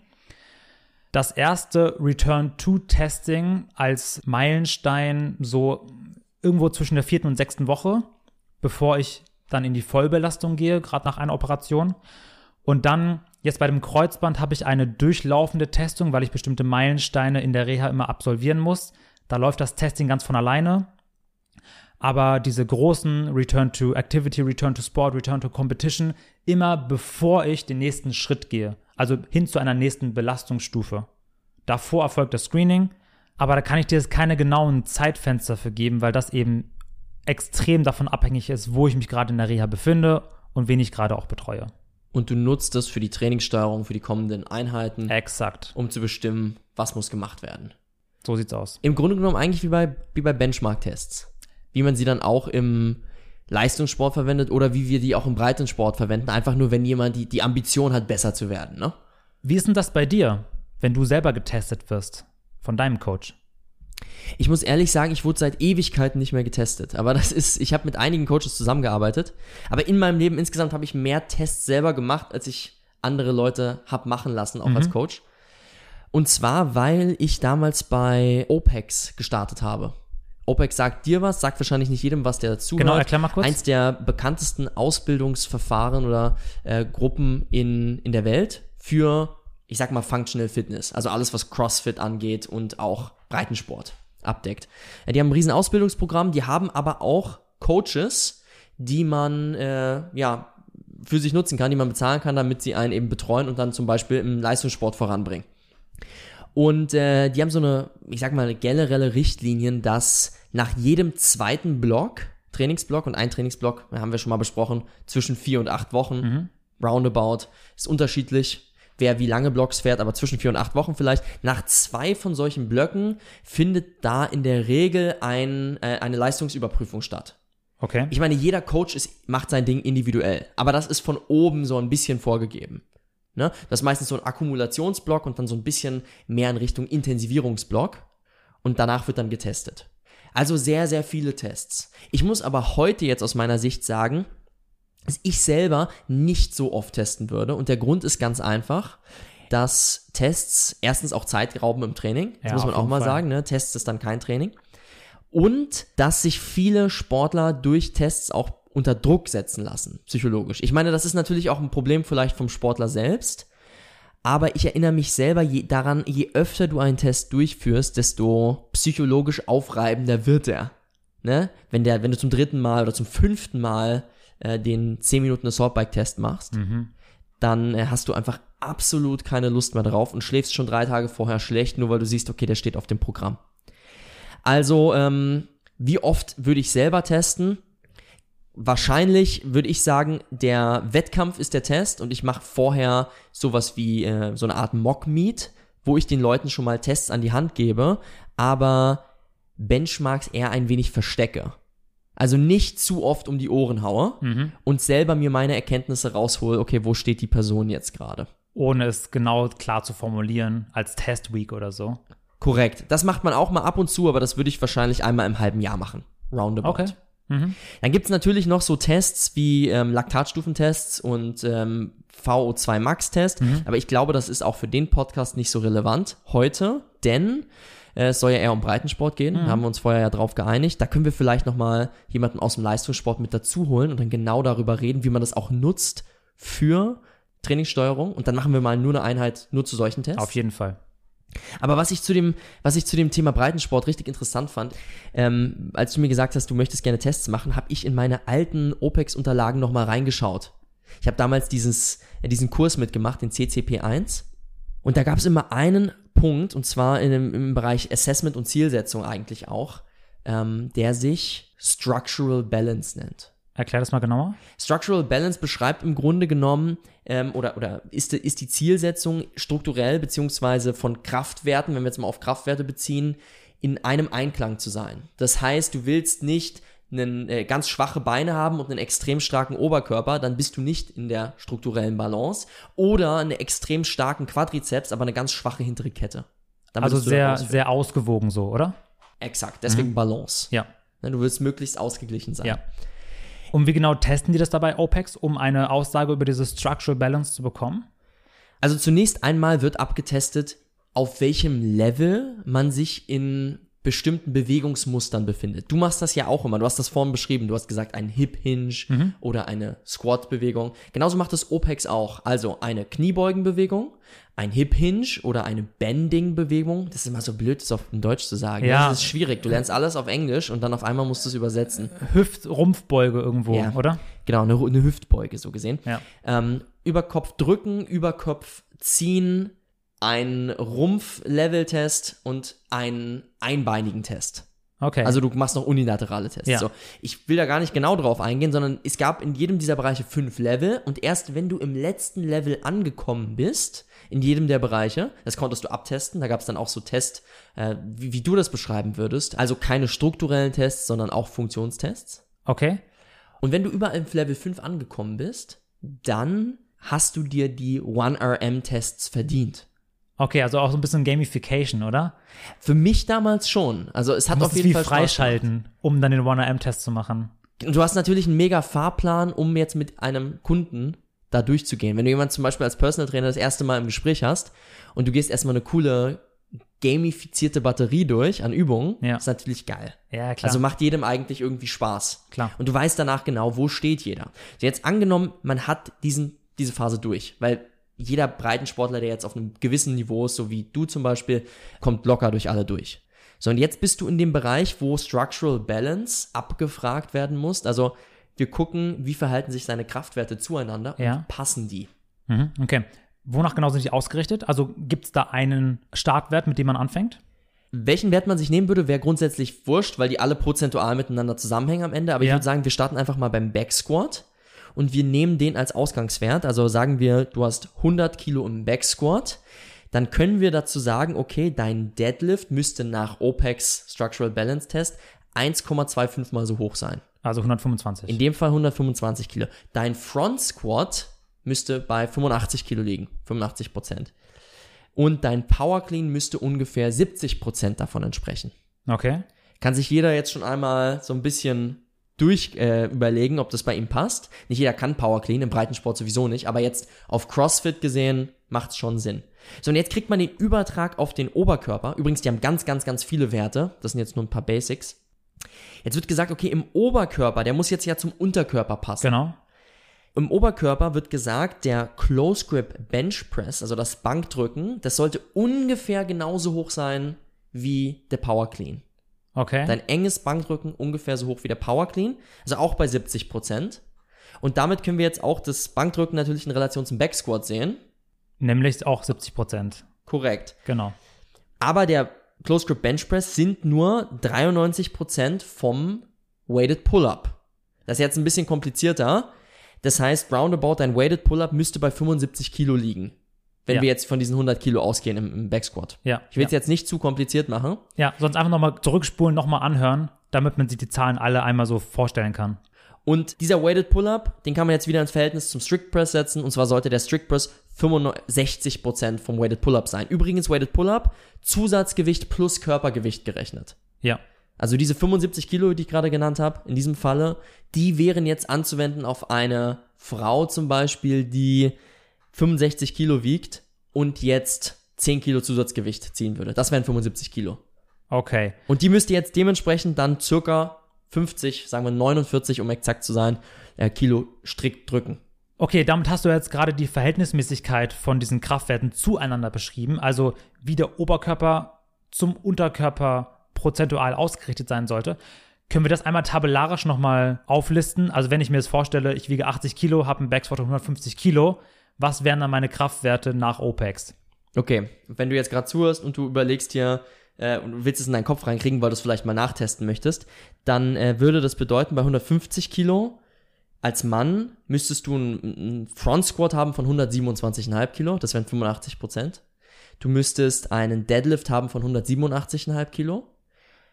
Das erste Return-to-Testing als Meilenstein so irgendwo zwischen der vierten und sechsten Woche, bevor ich dann in die Vollbelastung gehe, gerade nach einer Operation. Und dann jetzt bei dem Kreuzband habe ich eine durchlaufende Testung, weil ich bestimmte Meilensteine in der Reha immer absolvieren muss. Da läuft das Testing ganz von alleine. Aber diese großen Return to Activity, Return to Sport, Return to Competition, immer bevor ich den nächsten Schritt gehe, also hin zu einer nächsten Belastungsstufe. Davor erfolgt das Screening, aber da kann ich dir jetzt keine genauen Zeitfenster für geben, weil das eben extrem davon abhängig ist, wo ich mich gerade in der Reha befinde und wen ich gerade auch betreue. Und du nutzt das für die Trainingssteuerung für die kommenden Einheiten. Exakt. Um zu bestimmen, was muss gemacht werden. So sieht's aus. Im Grunde genommen eigentlich wie bei, wie bei Benchmark-Tests wie man sie dann auch im Leistungssport verwendet oder wie wir die auch im Breitensport verwenden, einfach nur, wenn jemand die, die Ambition hat, besser zu werden. Ne? Wie ist denn das bei dir, wenn du selber getestet wirst von deinem Coach? Ich muss ehrlich sagen, ich wurde seit Ewigkeiten nicht mehr getestet. Aber das ist, ich habe mit einigen Coaches zusammengearbeitet. Aber in meinem Leben insgesamt habe ich mehr Tests selber gemacht, als ich andere Leute habe machen lassen, auch mhm. als Coach. Und zwar, weil ich damals bei OPEX gestartet habe. OPEC sagt dir was, sagt wahrscheinlich nicht jedem was, der dazu Genau, erklär mal kurz. Eins der bekanntesten Ausbildungsverfahren oder äh, Gruppen in, in der Welt für, ich sag mal, Functional Fitness. Also alles, was CrossFit angeht und auch Breitensport abdeckt. Äh, die haben ein riesen Ausbildungsprogramm, die haben aber auch Coaches, die man, äh, ja, für sich nutzen kann, die man bezahlen kann, damit sie einen eben betreuen und dann zum Beispiel im Leistungssport voranbringen. Und äh, die haben so eine, ich sag mal, generelle Richtlinien, dass nach jedem zweiten Block, Trainingsblock und ein Trainingsblock, haben wir schon mal besprochen, zwischen vier und acht Wochen, mhm. roundabout, ist unterschiedlich, wer wie lange Blocks fährt, aber zwischen vier und acht Wochen vielleicht. Nach zwei von solchen Blöcken findet da in der Regel ein, äh, eine Leistungsüberprüfung statt. Okay. Ich meine, jeder Coach ist, macht sein Ding individuell, aber das ist von oben so ein bisschen vorgegeben. Ne? Das ist meistens so ein Akkumulationsblock und dann so ein bisschen mehr in Richtung Intensivierungsblock. und danach wird dann getestet. Also sehr, sehr viele Tests. Ich muss aber heute jetzt aus meiner Sicht sagen, dass ich selber nicht so oft testen würde. Und der Grund ist ganz einfach, dass Tests erstens auch Zeit rauben im Training. Das Ja, muss man auch mal Fall. sagen. Ne? Tests ist dann kein Training. Und dass sich viele Sportler durch Tests auch unter Druck setzen lassen, psychologisch. Ich meine, das ist natürlich auch ein Problem vielleicht vom Sportler selbst. Aber ich erinnere mich selber je, daran, je öfter du einen Test durchführst, desto psychologisch aufreibender wird er. Ne? Wenn, der, wenn du zum dritten Mal oder zum fünften Mal äh, den 10 Minuten Assault Bike Test machst, dann äh, hast du einfach absolut keine Lust mehr drauf und schläfst schon drei Tage vorher schlecht, nur weil du siehst, okay, der steht auf dem Programm. Also, ähm, wie oft würde ich selber testen? Wahrscheinlich würde ich sagen, der Wettkampf ist der Test und ich mache vorher sowas wie äh, so eine Art Mock-Meet, wo ich den Leuten schon mal Tests an die Hand gebe, aber Benchmarks eher ein wenig verstecke. Also nicht zu oft um die Ohren haue und selber mir meine Erkenntnisse raushole, okay, wo steht die Person jetzt gerade? Ohne es genau klar zu formulieren, als Test-Week oder so. Korrekt. Das macht man auch mal ab und zu, aber das würde ich wahrscheinlich einmal im halben Jahr machen. Roundabout. Okay. Dann gibt's natürlich noch so Tests wie ähm, Laktatstufentests und ähm, VO2 Max-Test, aber ich glaube, das ist auch für den Podcast nicht so relevant heute, denn äh, es soll ja eher um Breitensport gehen, da haben wir uns vorher ja drauf geeinigt. Da können wir vielleicht nochmal jemanden aus dem Leistungssport mit dazu holen und dann genau darüber reden, wie man das auch nutzt für Trainingssteuerung und dann machen wir mal nur eine Einheit nur zu solchen Tests. Auf jeden Fall. Aber was ich zu dem, was ich zu dem Thema Breitensport richtig interessant fand, ähm, als du mir gesagt hast, du möchtest gerne Tests machen, habe ich in meine alten OPEX-Unterlagen nochmal reingeschaut. Ich habe damals dieses, äh, diesen Kurs mitgemacht, den CCP1. Und da gab es immer einen Punkt, und zwar in im Bereich Assessment und Zielsetzung eigentlich auch, ähm, der sich Structural Balance nennt. Erklär das mal genauer. Structural Balance beschreibt im Grunde genommen ähm, oder, oder ist, ist die Zielsetzung strukturell beziehungsweise von Kraftwerten, wenn wir jetzt mal auf Kraftwerte beziehen, in einem Einklang zu sein. Das heißt, du willst nicht einen, äh, ganz schwache Beine haben und einen extrem starken Oberkörper, dann bist du nicht in der strukturellen Balance. Oder einen extrem starken Quadrizeps, aber eine ganz schwache hintere Kette. Dann Also sehr, sehr ausgewogen so, oder? Exakt, deswegen Balance. Ja. Ne, Du willst möglichst ausgeglichen sein. Ja. Und wie genau testen die das dabei, OPEX, um eine Aussage über diese Structural Balance zu bekommen? Also zunächst einmal wird abgetestet, auf welchem Level man sich in bestimmten Bewegungsmustern befindet. Du machst das ja auch immer. Du hast das vorhin beschrieben. Du hast gesagt, ein Hip Hinge oder eine Squat Bewegung. Genauso macht das OPEX auch. Also eine Kniebeugenbewegung, ein Hip Hinge oder eine Bending Bewegung. Das ist immer so blöd, das auf Deutsch zu sagen. Ja. Das ist schwierig. Du lernst alles auf Englisch und dann auf einmal musst du es übersetzen. Hüft-Rumpfbeuge irgendwo, Ja. oder? Genau, eine, eine Hüftbeuge so gesehen. Ja. Ähm, über Kopf drücken, über Kopf ziehen, ein Rumpf-Level-Test und einen einbeinigen Test. Okay. Also du machst noch unilaterale Tests. Ja. So, ich will da gar nicht genau drauf eingehen, sondern es gab in jedem dieser Bereiche fünf Level und erst wenn du im letzten Level angekommen bist, in jedem der Bereiche, das konntest du abtesten, da gab es dann auch so Tests, äh, wie, wie du das beschreiben würdest. Also keine strukturellen Tests, sondern auch Funktionstests. okay. Und wenn du überall im Level 5 angekommen bist, dann hast du dir die 1RM-Tests verdient. Okay, also auch so ein bisschen Gamification, oder? Für mich damals schon. Also es hat auf jeden Fall freischalten, um dann den 1RM-Test zu machen. Du hast natürlich einen mega Fahrplan, um jetzt mit einem Kunden da durchzugehen. Wenn du jemanden zum Beispiel als Personal Trainer das erste Mal im Gespräch hast und du gehst erstmal eine coole gamifizierte Batterie durch an Übungen, Ja. ist natürlich geil. Ja, klar. Also macht jedem eigentlich irgendwie Spaß. Klar. Und du weißt danach genau, wo steht jeder. So jetzt angenommen, man hat diesen, diese Phase durch, weil jeder Breitensportler, der jetzt auf einem gewissen Niveau ist, so wie du zum Beispiel, kommt locker durch alle durch. So, und jetzt bist du in dem Bereich, wo Structural Balance abgefragt werden muss. Also wir gucken, wie verhalten sich seine Kraftwerte zueinander und Ja. passen die. Mhm, okay. Wonach genau sind die ausgerichtet? Also gibt es da einen Startwert, mit dem man anfängt? Welchen Wert man sich nehmen würde, wäre grundsätzlich wurscht, weil die alle prozentual miteinander zusammenhängen am Ende. Aber ich Ja. würde sagen, wir starten einfach mal beim Back Squat und wir nehmen den als Ausgangswert. Also sagen wir, du hast 100 Kilo im Back Squat. Dann können wir dazu sagen, okay, dein Deadlift müsste nach OPEX Structural Balance Test 1,25 mal so hoch sein. Also 125. In dem Fall 125 Kilo. Dein Front Squat müsste bei 85 Kilo liegen. 85 Prozent. Und dein Power Clean müsste ungefähr 70% davon entsprechen. Okay. Kann sich jeder jetzt schon einmal so ein bisschen durch äh, überlegen, ob das bei ihm passt. Nicht jeder kann Power Clean, im Breitensport sowieso nicht, aber jetzt auf CrossFit gesehen macht es schon Sinn. So, und jetzt kriegt man den Übertrag auf den Oberkörper. Übrigens, die haben ganz, ganz, ganz viele Werte. Das sind jetzt nur ein paar Basics. Jetzt wird gesagt, okay, im Oberkörper, der muss jetzt ja zum Unterkörper passen. Genau. Im Oberkörper wird gesagt, der Close Grip Bench Press, also das Bankdrücken, das sollte ungefähr genauso hoch sein wie der Power Clean. Okay. Dein enges Bankdrücken ungefähr so hoch wie der Power Clean, also auch bei 70 Prozent. Und damit können wir jetzt auch das Bankdrücken natürlich in Relation zum Back Squat sehen. Nämlich auch 70 Prozent. Korrekt. Genau. Aber der Close Grip Bench Press sind nur 93 Prozent vom Weighted Pull-Up. Das ist jetzt ein bisschen komplizierter. Das heißt, roundabout dein Weighted Pull-Up müsste bei 75 Kilo liegen. Wenn Ja. wir jetzt von diesen 100 Kilo ausgehen im, im Back Squat. Ja. Ich will es ja. jetzt nicht zu kompliziert machen. ja, sonst einfach nochmal zurückspulen, nochmal anhören, damit man sich die Zahlen alle einmal so vorstellen kann. Und dieser Weighted Pull-Up, den kann man jetzt wieder ins Verhältnis zum Strict Press setzen. Und zwar sollte der Strict Press 65% vom Weighted Pull-Up sein. Übrigens Weighted Pull-Up, Zusatzgewicht plus Körpergewicht gerechnet. Ja. Also diese 75 Kilo, die ich gerade genannt habe, in diesem Falle, die wären jetzt anzuwenden auf eine Frau zum Beispiel, die 65 Kilo wiegt und jetzt 10 Kilo Zusatzgewicht ziehen würde. Das wären 75 Kilo. Okay. Und die müsste jetzt dementsprechend dann circa 50, sagen wir 49, um exakt zu sein, äh, Kilo strikt drücken. Okay, damit hast du jetzt gerade die Verhältnismäßigkeit von diesen Kraftwerten zueinander beschrieben, also wie der Oberkörper zum Unterkörper prozentual ausgerichtet sein sollte. Können wir das einmal tabellarisch nochmal auflisten? Also wenn ich mir das vorstelle, ich wiege 80 Kilo, habe einen Backsquat von 150 Kilo, was wären dann meine Kraftwerte nach OPEX? Okay, wenn du jetzt gerade zuhörst und du überlegst dir, äh, und willst es in deinen Kopf reinkriegen, weil du es vielleicht mal nachtesten möchtest, dann äh, würde das bedeuten, bei 150 Kilo als Mann müsstest du einen Front Squat haben von 127,5 Kilo, das wären 85 Prozent. Du müsstest einen Deadlift haben von 187,5 Kilo.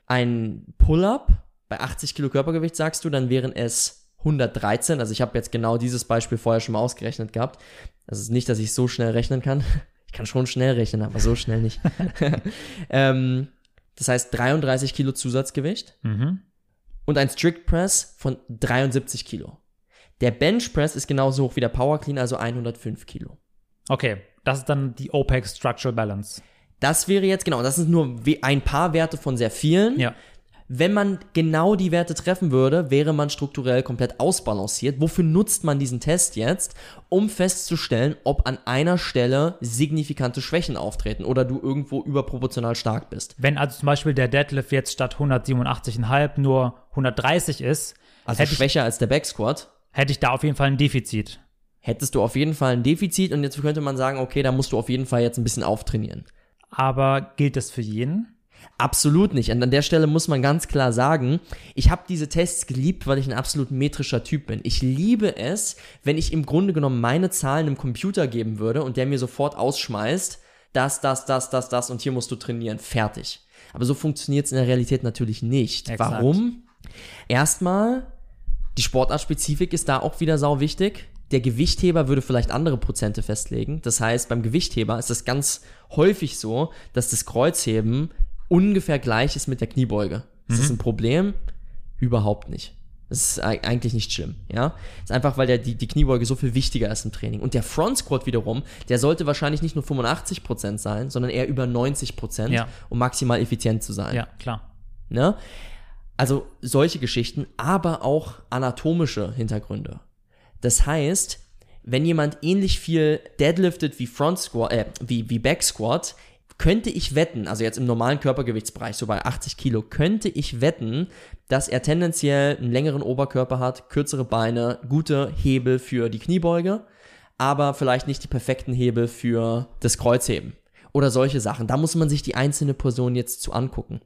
Ein Pull-Up bei 80 Kilo Körpergewicht sagst du, dann wären es 113. Also ich habe jetzt genau dieses Beispiel vorher schon mal ausgerechnet gehabt. Das ist nicht, dass ich so schnell rechnen kann. Ich kann schon schnell rechnen, aber so schnell nicht. ähm, das heißt 33 Kilo Zusatzgewicht Mhm. und ein Strict Press von 73 Kilo. Der Bench Press ist genauso hoch wie der Power Clean, also 105 Kilo. Okay, das ist dann die OPEX Structural Balance. Das wäre jetzt, genau, das sind nur ein paar Werte von sehr vielen. Ja. Wenn man genau die Werte treffen würde, wäre man strukturell komplett ausbalanciert. Wofür nutzt man diesen Test jetzt? Um festzustellen, ob an einer Stelle signifikante Schwächen auftreten oder du irgendwo überproportional stark bist. Wenn also zum Beispiel der Deadlift jetzt statt 187,5 nur 130 ist, Also hätte, ich, schwächer als der Back Squat. hätte ich da auf jeden Fall ein Defizit. Hättest du auf jeden Fall ein Defizit und jetzt könnte man sagen, okay, da musst du auf jeden Fall jetzt ein bisschen auftrainieren. Aber gilt das für jeden? Absolut nicht. Und an der Stelle muss man ganz klar sagen, ich habe diese Tests geliebt, weil ich ein absolut metrischer Typ bin. Ich liebe es, wenn ich im Grunde genommen meine Zahlen einem Computer geben würde und der mir sofort ausschmeißt, das, das, das, das, das und hier musst du trainieren. Fertig. Aber so funktioniert es in der Realität natürlich nicht. Exakt. Warum? Erstmal, die Sportartspezifik ist da auch wieder sau wichtig. Der Gewichtheber würde vielleicht andere Prozente festlegen. Das heißt, beim Gewichtheber ist es ganz häufig so, dass das Kreuzheben ungefähr gleich ist mit der Kniebeuge. Ist das ein Problem? Überhaupt nicht. Das ist eig- eigentlich nicht schlimm, ja. Das ist einfach, weil der, die, die Kniebeuge so viel wichtiger ist im Training. Und der Front Squat wiederum, der sollte wahrscheinlich nicht nur 85% sein, sondern eher über 90%, Ja. um maximal effizient zu sein. Ja, klar. Ne? Also solche Geschichten, aber auch anatomische Hintergründe. Das heißt, wenn jemand ähnlich viel deadliftet wie Front Squat, äh, wie, wie Back Squat, könnte ich wetten, also jetzt im normalen Körpergewichtsbereich, so bei 80 Kilo, könnte ich wetten, dass er tendenziell einen längeren Oberkörper hat, kürzere Beine, gute Hebel für die Kniebeuge, aber vielleicht nicht die perfekten Hebel für das Kreuzheben. Oder solche Sachen. Da muss man sich die einzelne Person jetzt zu angucken.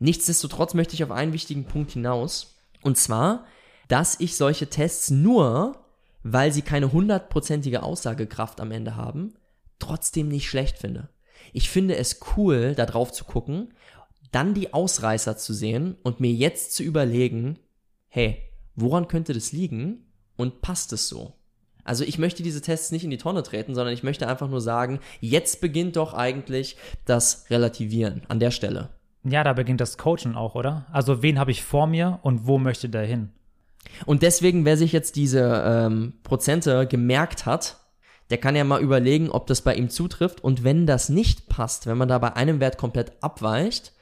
Nichtsdestotrotz möchte ich auf einen wichtigen Punkt hinaus. Und zwar, dass ich solche Tests nur, weil sie keine hundertprozentige Aussagekraft am Ende haben, trotzdem nicht schlecht finde. Ich finde es cool, da drauf zu gucken, dann die Ausreißer zu sehen und mir jetzt zu überlegen, hey, woran könnte das liegen und passt es so? Also ich möchte diese Tests nicht in die Tonne treten, sondern ich möchte einfach nur sagen, jetzt beginnt doch eigentlich das Relativieren an der Stelle. Ja, da beginnt das Coachen auch, oder? Also wen habe ich vor mir und wo möchte der hin? Und deswegen, wer sich jetzt diese ähm, Prozente gemerkt hat, der kann ja mal überlegen, ob das bei ihm zutrifft. Und wenn das nicht passt, wenn man da bei einem Wert komplett abweicht,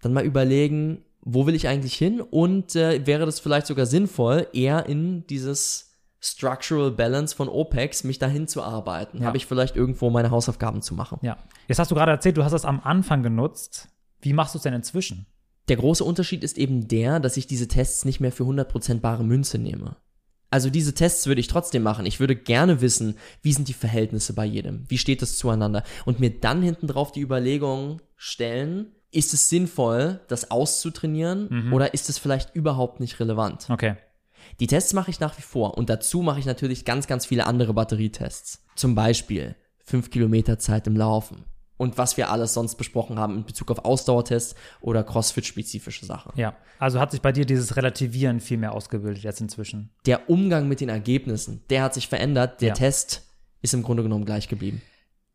dann mal überlegen, wo will ich eigentlich hin? Und äh, wäre das vielleicht sogar sinnvoll, eher in dieses Structural Balance von OPEX, mich dahin zu arbeiten? Ja. Habe ich vielleicht irgendwo meine Hausaufgaben zu machen? Ja. Jetzt hast du gerade erzählt, du hast das am Anfang genutzt. Wie machst du es denn inzwischen? Der große Unterschied ist eben der, dass ich diese Tests nicht mehr für 100% bare Münze nehme. Also diese Tests würde ich trotzdem machen. Ich würde gerne wissen, wie sind die Verhältnisse bei jedem? Wie steht das zueinander? Und mir dann hinten drauf die Überlegung stellen, ist es sinnvoll, das auszutrainieren oder ist es vielleicht überhaupt nicht relevant? Okay. Die Tests mache ich nach wie vor und dazu mache ich natürlich ganz, ganz viele andere Batterietests. Zum Beispiel 5 Kilometer Zeit im Laufen und was wir alles sonst besprochen haben in Bezug auf Ausdauertests oder Crossfit-spezifische Sachen. Ja. Also hat sich bei dir dieses Relativieren viel mehr ausgebildet jetzt inzwischen. Der Umgang mit den Ergebnissen, der hat sich verändert, der Ja. Test ist im Grunde genommen gleich geblieben.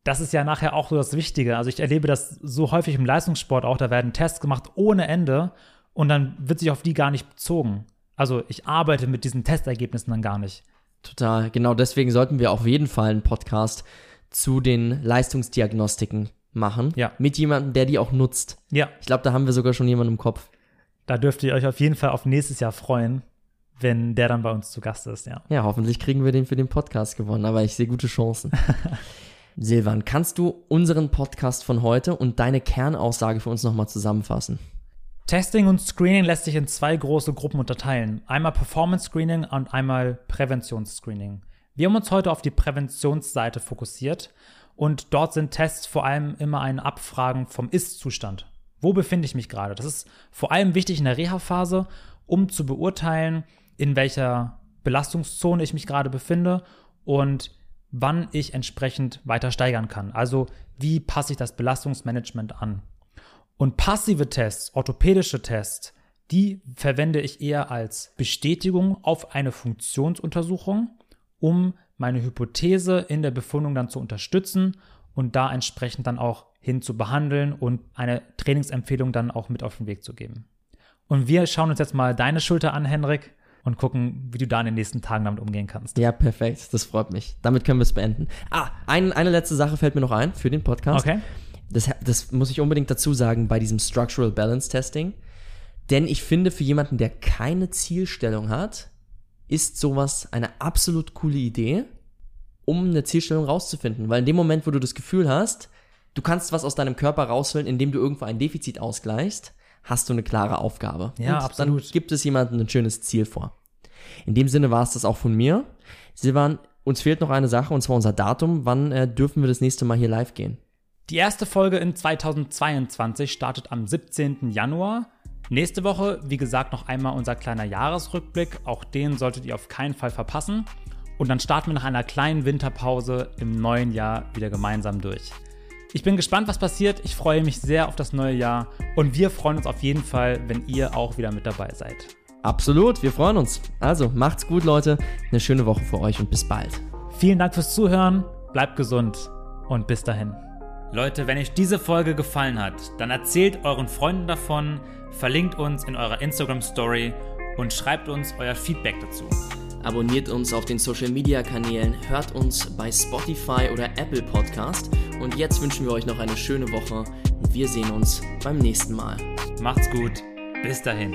Das ist ja nachher auch so das Wichtige. Also ich erlebe das so häufig im Leistungssport auch. Da werden Tests gemacht ohne Ende und dann wird sich auf die gar nicht bezogen. Also ich arbeite mit diesen Testergebnissen dann gar nicht. Total. Genau deswegen sollten wir auf jeden Fall einen Podcast zu den Leistungsdiagnostiken machen. Ja. Mit jemandem, der die auch nutzt. Ja, Ich glaube, da haben wir sogar schon jemanden im Kopf. da dürft ihr euch auf jeden Fall auf nächstes Jahr freuen, wenn der dann bei uns zu Gast ist, ja. Ja, hoffentlich kriegen wir den für den Podcast gewonnen, aber ich sehe gute Chancen. Silvan, kannst du unseren Podcast von heute und deine Kernaussage für uns nochmal zusammenfassen? Testing und Screening lässt sich in zwei große Gruppen unterteilen. Einmal Performance Screening und einmal Präventionsscreening. Wir haben uns heute auf die Präventionsseite fokussiert und dort sind Tests vor allem immer ein Abfragen vom Ist-Zustand. Wo befinde ich mich gerade? Das ist vor allem wichtig in der Reha-Phase, um zu beurteilen, in welcher Belastungszone ich mich gerade befinde und wann ich entsprechend weiter steigern kann. Also wie passe ich das Belastungsmanagement an? Und passive Tests, orthopädische Tests, die verwende ich eher als Bestätigung auf eine Funktionsuntersuchung, um meine Hypothese in der Befundung dann zu unterstützen und da entsprechend dann auch hin zu behandeln und eine Trainingsempfehlung dann auch mit auf den Weg zu geben. Und wir schauen uns jetzt mal deine Schulter an, Henrik, und gucken, wie du da in den nächsten Tagen damit umgehen kannst. Ja, perfekt. Das freut mich. Damit können wir es beenden. Ah, ein, eine letzte Sache fällt mir noch ein für den Podcast. Okay? Das, das muss ich unbedingt dazu sagen bei diesem Structural Balance Testing. Denn ich finde, für jemanden, der keine Zielstellung hat, ist sowas eine absolut coole Idee, um eine Zielstellung rauszufinden. Weil in dem Moment, wo du das Gefühl hast, du kannst was aus deinem Körper rausholen, indem du irgendwo ein Defizit ausgleichst, hast du eine klare Aufgabe. Ja, Und absolut. Dann gibt es jemandem ein schönes Ziel vor. In dem Sinne war es das auch von mir. Silvan, uns fehlt noch eine Sache, und zwar unser Datum. Wann äh, dürfen wir das nächste Mal hier live gehen? Die erste Folge in 2022 startet am 17. Januar. Nächste Woche, wie gesagt, noch einmal unser kleiner Jahresrückblick. Auch den solltet ihr auf keinen Fall verpassen. Und dann starten wir nach einer kleinen Winterpause im neuen Jahr wieder gemeinsam durch. Ich bin gespannt, was passiert. Ich freue mich sehr auf das neue Jahr. Und wir freuen uns auf jeden Fall, wenn ihr auch wieder mit dabei seid. Absolut, wir freuen uns. Also, macht's gut, Leute. Eine schöne Woche für euch und bis bald. Vielen Dank fürs Zuhören. Bleibt gesund und bis dahin. Leute, wenn euch diese Folge gefallen hat, dann erzählt euren Freunden davon, verlinkt uns in eurer Instagram Story und schreibt uns euer Feedback dazu. Abonniert uns auf den Social Media Kanälen, hört uns bei Spotify oder Apple Podcast. Und jetzt wünschen wir euch noch eine schöne Woche und wir sehen uns beim nächsten Mal. Macht's gut. Bis dahin.